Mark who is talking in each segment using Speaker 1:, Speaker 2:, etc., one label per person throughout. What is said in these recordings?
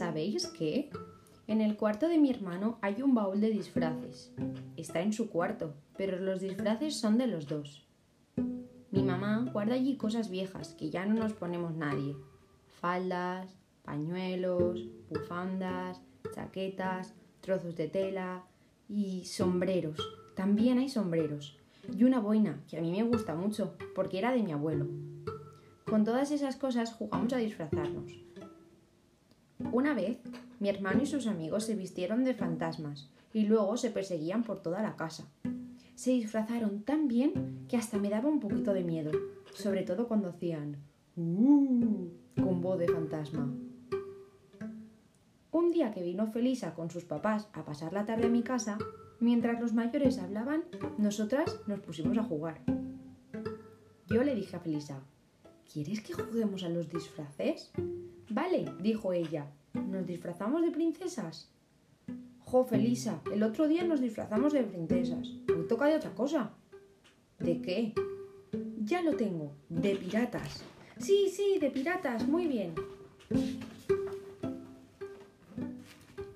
Speaker 1: ¿Sabéis qué? En el cuarto de mi hermano hay un baúl de disfraces. Está en su cuarto, pero los disfraces son de los dos. Mi mamá guarda allí cosas viejas que ya no nos ponemos nadie. Faldas, pañuelos, bufandas, chaquetas, trozos de tela y sombreros. También hay sombreros. Y una boina, que a mí me gusta mucho, porque era de mi abuelo. Con todas esas cosas jugamos a disfrazarnos. Una vez, mi hermano y sus amigos se vistieron de fantasmas y luego se perseguían por toda la casa. Se disfrazaron tan bien que hasta me daba un poquito de miedo, sobre todo cuando hacían ¡Uh! con voz de fantasma. Un día que vino Felisa con sus papás a pasar la tarde a mi casa, mientras los mayores hablaban, nosotras nos pusimos a jugar. Yo le dije a Felisa, ¿quieres que juguemos a los disfraces? Vale, dijo ella, ¿nos disfrazamos de princesas? Jo, Felisa, el otro día nos disfrazamos de princesas. Hoy toca de otra cosa. ¿De qué? Ya lo tengo, de piratas. Sí, sí, de piratas, muy bien.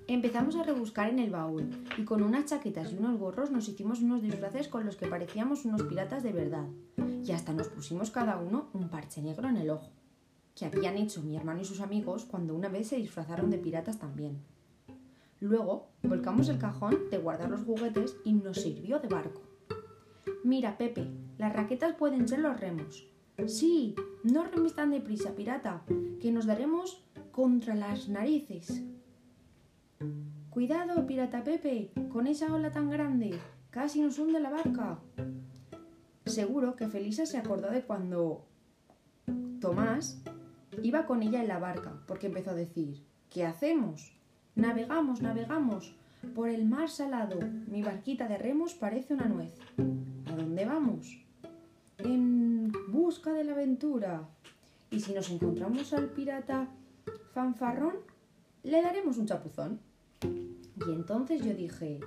Speaker 1: Empezamos a rebuscar en el baúl y con unas chaquetas y unos gorros nos hicimos unos disfraces con los que parecíamos unos piratas de verdad. Y hasta nos pusimos cada uno un parche negro en el ojo, que habían hecho mi hermano y sus amigos cuando una vez se disfrazaron de piratas también. Luego volcamos el cajón de guardar los juguetes y nos sirvió de barco. Mira, Pepe, las raquetas pueden ser los remos. Sí, no remis tan deprisa, pirata, que nos daremos contra las narices. Cuidado, pirata Pepe, con esa ola tan grande. Casi nos hunde la barca. Seguro que Felisa se acordó de cuando Tomás iba con ella en la barca, porque empezó a decir, ¿qué hacemos? Navegamos, navegamos. Por el mar salado, mi barquita de remos parece una nuez. ¿A dónde vamos? En busca de la aventura. Y si nos encontramos al pirata fanfarrón, le daremos un chapuzón. Y entonces yo dije,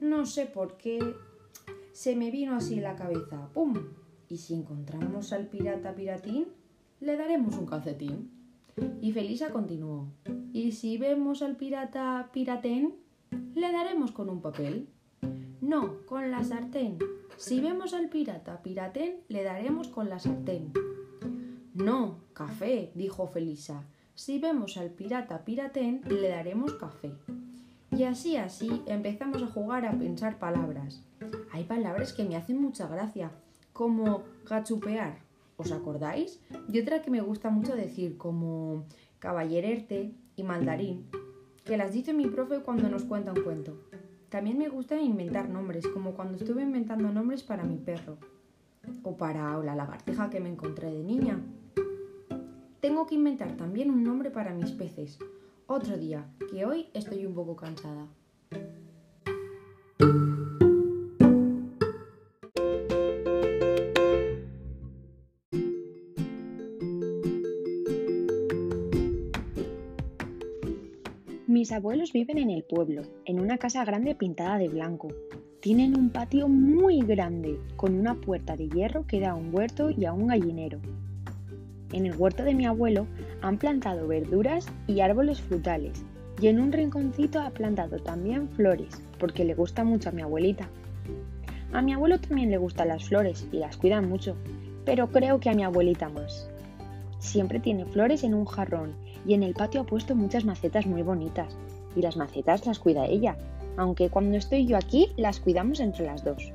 Speaker 1: no sé por qué se me vino así la cabeza, ¡pum! Y si encontramos al pirata piratín, le daremos un calcetín. Y Felisa continuó, y si vemos al pirata piratén, le daremos con un papel. No, con la sartén. Si vemos al pirata piratén, le daremos con la sartén. No, café, dijo Felisa. Si vemos al pirata piratén, le daremos café. Y así, así, empezamos a jugar a pensar palabras. Hay palabras que me hacen mucha gracia, como gachupear, ¿os acordáis? Y otra que me gusta mucho decir, como caballererte y mandarín, que las dice mi profe cuando nos cuenta un cuento. También me gusta inventar nombres, como cuando estuve inventando nombres para mi perro, o para la lagartija que me encontré de niña. Tengo que inventar también un nombre para mis peces. Otro día, que hoy estoy un poco cansada.
Speaker 2: Mis abuelos viven en el pueblo, en una casa grande pintada de blanco. Tienen un patio muy grande, con una puerta de hierro que da a un huerto y a un gallinero. En el huerto de mi abuelo han plantado verduras y árboles frutales, y en un rinconcito ha plantado también flores, porque le gusta mucho a mi abuelita. A mi abuelo también le gustan las flores y las cuida mucho, pero creo que a mi abuelita más. Siempre tiene flores en un jarrón y en el patio ha puesto muchas macetas muy bonitas, y las macetas las cuida ella, aunque cuando estoy yo aquí las cuidamos entre las dos.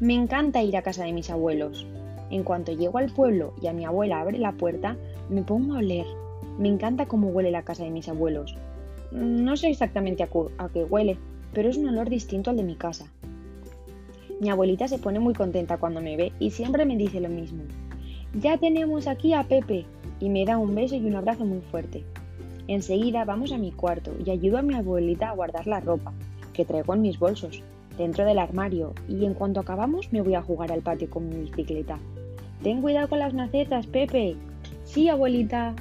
Speaker 2: Me encanta ir a casa de mis abuelos. En cuanto llego al pueblo y a mi abuela abre la puerta, me pongo a oler. Me encanta cómo huele la casa de mis abuelos. No sé exactamente a, a qué huele, pero es un olor distinto al de mi casa. Mi abuelita se pone muy contenta cuando me ve y siempre me dice lo mismo. Ya tenemos aquí a Pepe, y me da un beso y un abrazo muy fuerte. Enseguida vamos a mi cuarto y ayudo a mi abuelita a guardar la ropa, que traigo en mis bolsos, dentro del armario, y en cuanto acabamos me voy a jugar al patio con mi bicicleta. Ten cuidado con las macetas, Pepe. Sí, abuelita.